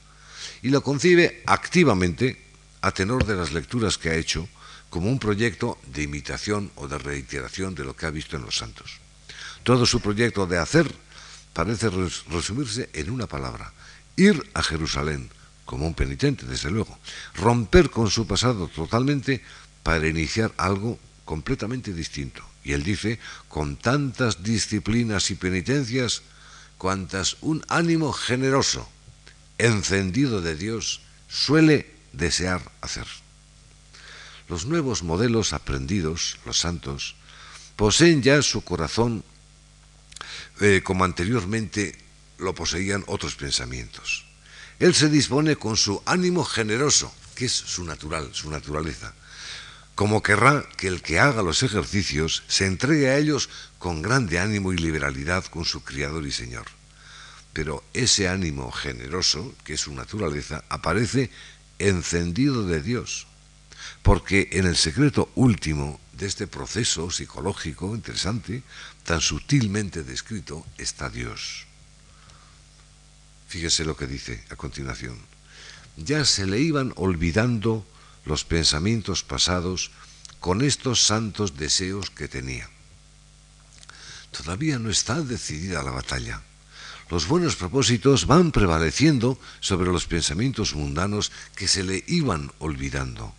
y lo concibe activamente a tenor de las lecturas que ha hecho como un proyecto de imitación o de reiteración de lo que ha visto en los santos. Todo su proyecto de hacer parece resumirse en una palabra, ir a Jerusalén, como un penitente, desde luego, romper con su pasado totalmente para iniciar algo completamente distinto. Y él dice, con tantas disciplinas y penitencias, cuantas un ánimo generoso, encendido de Dios, suele desear hacer. Los nuevos modelos aprendidos, los santos, poseen ya su corazón eh, como anteriormente lo poseían otros pensamientos. Él se dispone con su ánimo generoso, que es su natural, su naturaleza, como querrá que el que haga los ejercicios se entregue a ellos con grande ánimo y liberalidad con su Criador y Señor. Pero ese ánimo generoso, que es su naturaleza, aparece encendido de Dios, porque en el secreto último de este proceso psicológico interesante, tan sutilmente descrito, está Dios. Fíjese lo que dice a continuación. Ya se le iban olvidando los pensamientos pasados con estos santos deseos que tenía. Todavía no está decidida la batalla. Los buenos propósitos van prevaleciendo sobre los pensamientos mundanos que se le iban olvidando.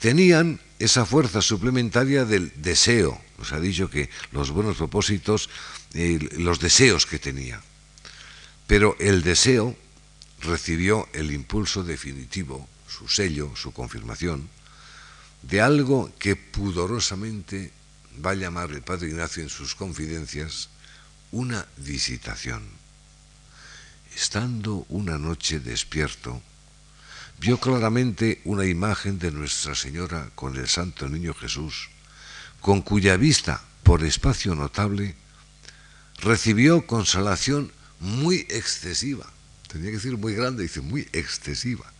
Tenían esa fuerza suplementaria del deseo. Nos ha dicho que los buenos propósitos, los deseos que tenía. Pero el deseo recibió el impulso definitivo, su sello, su confirmación, de algo que pudorosamente va a llamar el padre Ignacio en sus confidencias una visitación. Estando una noche despierto, vio claramente una imagen de Nuestra Señora con el Santo Niño Jesús, con cuya vista, por espacio notable, recibió consolación muy excesiva. Tenía que decir muy grande, dice muy excesiva.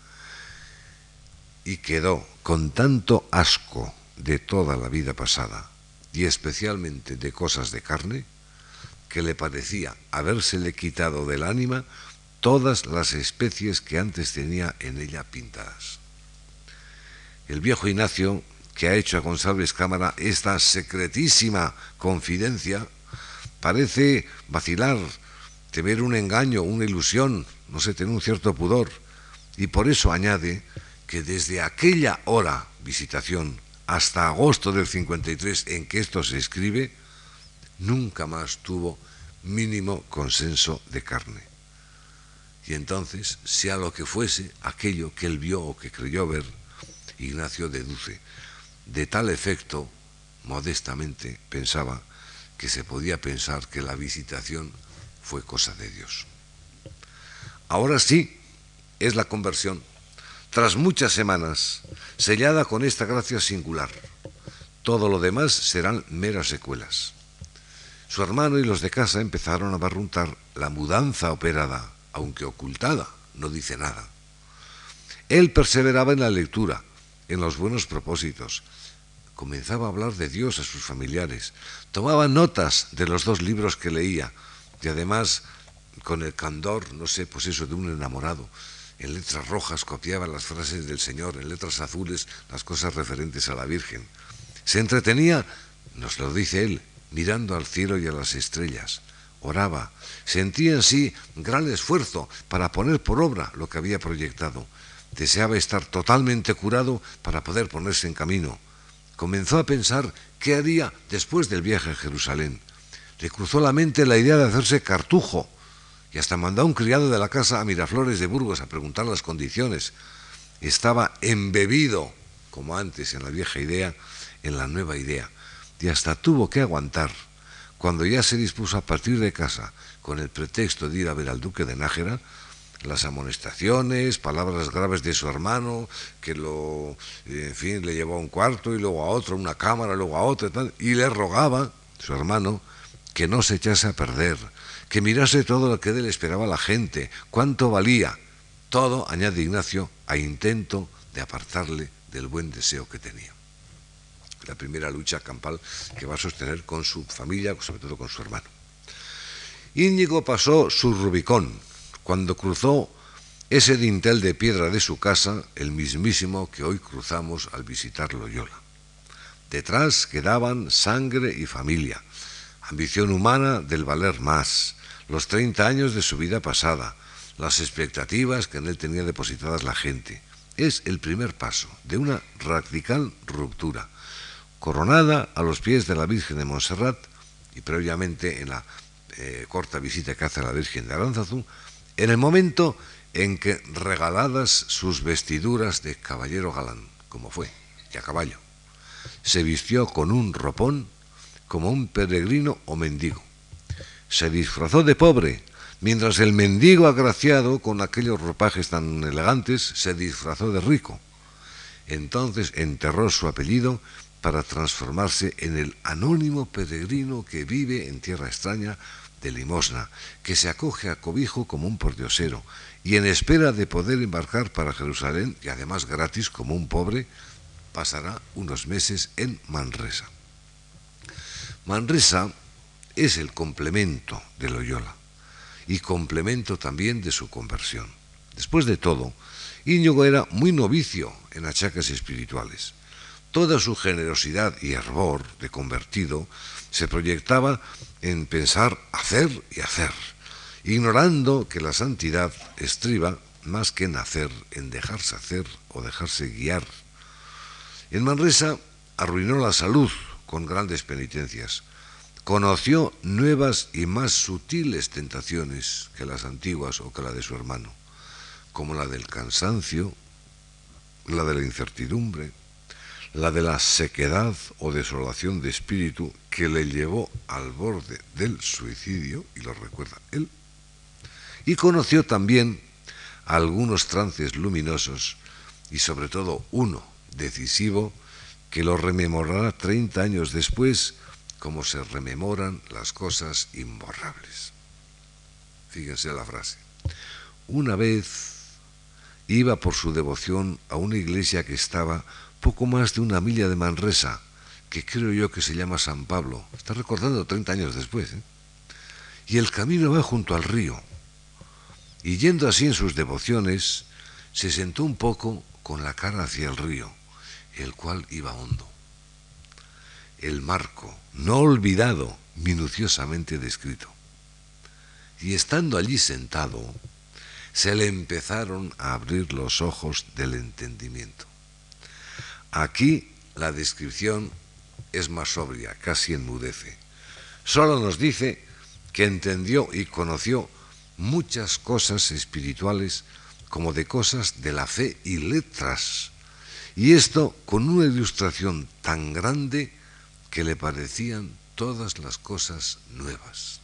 Y quedó con tanto asco de toda la vida pasada, y especialmente de cosas de carne, que le parecía habérsele quitado del ánima todas las especies que antes tenía en ella pintadas. El viejo Ignacio, que ha hecho a González Cámara esta secretísima confidencia, parece vacilar, temer un engaño, una ilusión, no sé, tener un cierto pudor, y por eso añade que desde aquella hora, visitación, hasta agosto del 53 en que esto se escribe, nunca más tuvo mínimo consenso de carne. Y entonces, sea lo que fuese aquello que él vio o que creyó ver, Ignacio deduce. De tal efecto, modestamente pensaba que se podía pensar que la visitación fue cosa de Dios. Ahora sí, es la conversión, tras muchas semanas, sellada con esta gracia singular. Todo lo demás serán meras secuelas. Su hermano y los de casa empezaron a barruntar la mudanza operada aunque ocultada, no dice nada. Él perseveraba en la lectura, en los buenos propósitos. Comenzaba a hablar de Dios a sus familiares. Tomaba notas de los dos libros que leía. Y además, con el candor, no sé, pues eso, de un enamorado. En letras rojas copiaba las frases del Señor, en letras azules las cosas referentes a la Virgen. Se entretenía, nos lo dice él, mirando al cielo y a las estrellas oraba, sentía en sí gran esfuerzo para poner por obra lo que había proyectado. Deseaba estar totalmente curado para poder ponerse en camino. Comenzó a pensar qué haría después del viaje a Jerusalén. Le cruzó la mente la idea de hacerse cartujo y hasta mandó a un criado de la casa a Miraflores de Burgos a preguntar las condiciones. Estaba embebido, como antes en la vieja idea, en la nueva idea, y hasta tuvo que aguantar cuando ya se dispuso a partir de casa con el pretexto de ir a ver al duque de Nájera, las amonestaciones, palabras graves de su hermano, que lo, en fin, le llevó a un cuarto y luego a otro, una cámara, luego a otra, y, y le rogaba, su hermano, que no se echase a perder, que mirase todo lo que de él esperaba la gente, cuánto valía. Todo, añade Ignacio, a intento de apartarle del buen deseo que tenía la primera lucha campal que va a sostener con su familia, sobre todo con su hermano. Íñigo pasó su Rubicón cuando cruzó ese dintel de piedra de su casa, el mismísimo que hoy cruzamos al visitar Loyola. Detrás quedaban sangre y familia, ambición humana del valer más, los 30 años de su vida pasada, las expectativas que en él tenía depositadas la gente. Es el primer paso de una radical ruptura coronada a los pies de la Virgen de Montserrat y previamente en la eh, corta visita que hace a la Virgen de Aranzazú, en el momento en que regaladas sus vestiduras de caballero galán, como fue, y a caballo, se vistió con un ropón como un peregrino o mendigo. Se disfrazó de pobre, mientras el mendigo agraciado, con aquellos ropajes tan elegantes, se disfrazó de rico. Entonces enterró su apellido para transformarse en el anónimo peregrino que vive en tierra extraña de limosna, que se acoge a cobijo como un pordiosero y en espera de poder embarcar para Jerusalén, y además gratis como un pobre, pasará unos meses en Manresa. Manresa es el complemento de Loyola y complemento también de su conversión. Después de todo, Íñigo era muy novicio en achaques espirituales. Toda su generosidad y hervor de convertido se proyectaba en pensar hacer y hacer, ignorando que la santidad estriba más que en hacer, en dejarse hacer o dejarse guiar. En Manresa arruinó la salud con grandes penitencias. Conoció nuevas y más sutiles tentaciones que las antiguas o que la de su hermano como la del cansancio, la de la incertidumbre, la de la sequedad o desolación de espíritu que le llevó al borde del suicidio, y lo recuerda él, y conoció también algunos trances luminosos y sobre todo uno decisivo que lo rememorará 30 años después como se rememoran las cosas imborrables. Fíjense la frase. Una vez iba por su devoción a una iglesia que estaba poco más de una milla de Manresa, que creo yo que se llama San Pablo. Está recordando 30 años después. ¿eh? Y el camino va junto al río. Y yendo así en sus devociones, se sentó un poco con la cara hacia el río, el cual iba hondo. El marco, no olvidado, minuciosamente descrito. Y estando allí sentado, se le empezaron a abrir los ojos del entendimiento. Aquí la descripción es más sobria, casi enmudece. Solo nos dice que entendió y conoció muchas cosas espirituales como de cosas de la fe y letras, y esto con una ilustración tan grande que le parecían todas las cosas nuevas.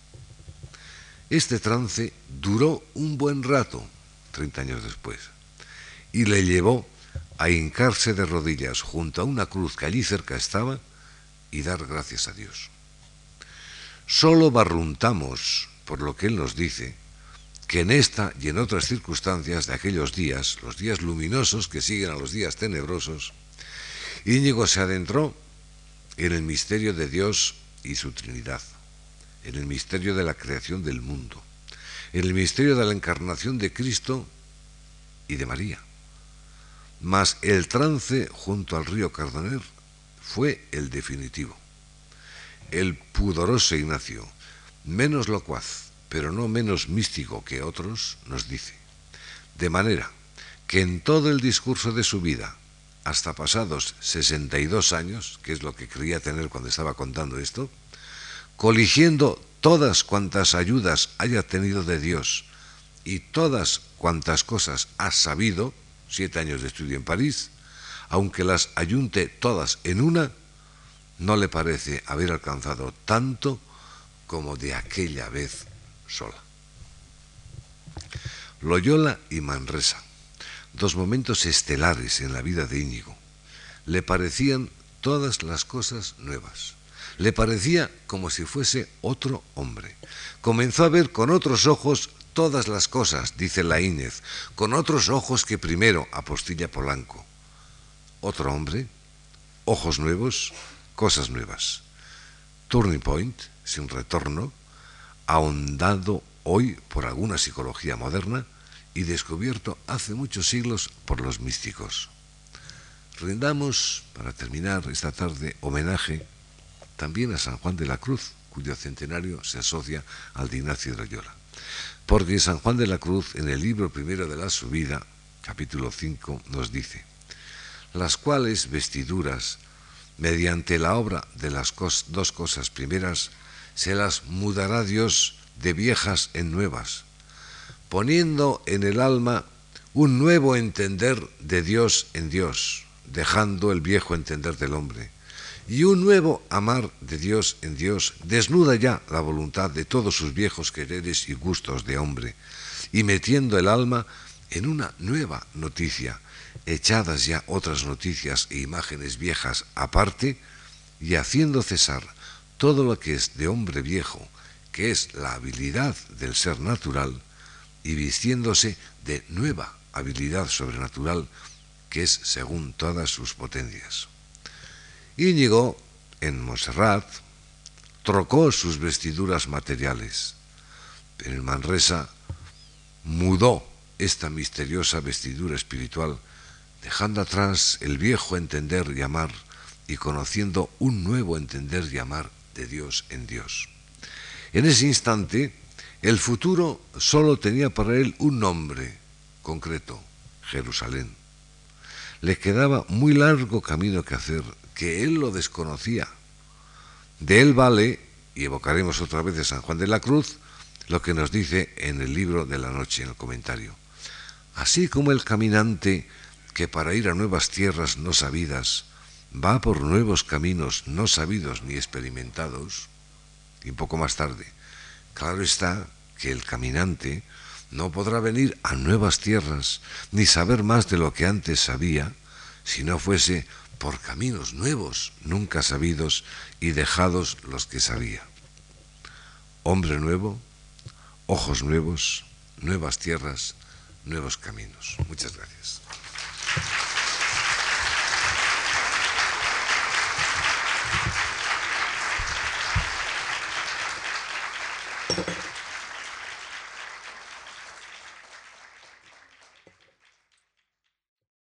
Este trance duró un buen rato, 30 años después, y le llevó a hincarse de rodillas junto a una cruz que allí cerca estaba y dar gracias a Dios. Solo barruntamos, por lo que Él nos dice, que en esta y en otras circunstancias de aquellos días, los días luminosos que siguen a los días tenebrosos, Íñigo se adentró en el misterio de Dios y su Trinidad en el misterio de la creación del mundo, en el misterio de la encarnación de Cristo y de María. Mas el trance junto al río Cardoner fue el definitivo. El pudoroso Ignacio, menos locuaz, pero no menos místico que otros, nos dice, de manera que en todo el discurso de su vida, hasta pasados 62 años, que es lo que creía tener cuando estaba contando esto, coligiendo todas cuantas ayudas haya tenido de Dios y todas cuantas cosas ha sabido, siete años de estudio en París, aunque las ayunte todas en una, no le parece haber alcanzado tanto como de aquella vez sola. Loyola y Manresa, dos momentos estelares en la vida de Íñigo, le parecían todas las cosas nuevas le parecía como si fuese otro hombre. Comenzó a ver con otros ojos todas las cosas, dice la Inez, con otros ojos que primero apostilla Polanco. Otro hombre, ojos nuevos, cosas nuevas. Turning Point, sin retorno, ahondado hoy por alguna psicología moderna y descubierto hace muchos siglos por los místicos. Rindamos, para terminar esta tarde, homenaje también a San Juan de la Cruz, cuyo centenario se asocia al de Ignacio de Loyola. Porque San Juan de la Cruz, en el libro primero de la subida, capítulo 5, nos dice, las cuales vestiduras, mediante la obra de las dos cosas primeras, se las mudará Dios de viejas en nuevas, poniendo en el alma un nuevo entender de Dios en Dios, dejando el viejo entender del hombre y un nuevo amar de Dios en Dios. Desnuda ya la voluntad de todos sus viejos quereres y gustos de hombre, y metiendo el alma en una nueva noticia, echadas ya otras noticias e imágenes viejas aparte, y haciendo cesar todo lo que es de hombre viejo, que es la habilidad del ser natural, y vistiéndose de nueva habilidad sobrenatural, que es según todas sus potencias. Íñigo, en Montserrat, trocó sus vestiduras materiales, pero en Manresa mudó esta misteriosa vestidura espiritual, dejando atrás el viejo entender y amar y conociendo un nuevo entender y amar de Dios en Dios. En ese instante, el futuro solo tenía para él un nombre concreto, Jerusalén. Le quedaba muy largo camino que hacer, que él lo desconocía. De él vale, y evocaremos otra vez de San Juan de la Cruz, lo que nos dice en el libro de la noche, en el comentario. Así como el caminante que para ir a nuevas tierras no sabidas va por nuevos caminos no sabidos ni experimentados, y poco más tarde, claro está que el caminante no podrá venir a nuevas tierras ni saber más de lo que antes sabía si no fuese por caminos nuevos, nunca sabidos y dejados los que sabía. Hombre nuevo, ojos nuevos, nuevas tierras, nuevos caminos. Muchas gracias. you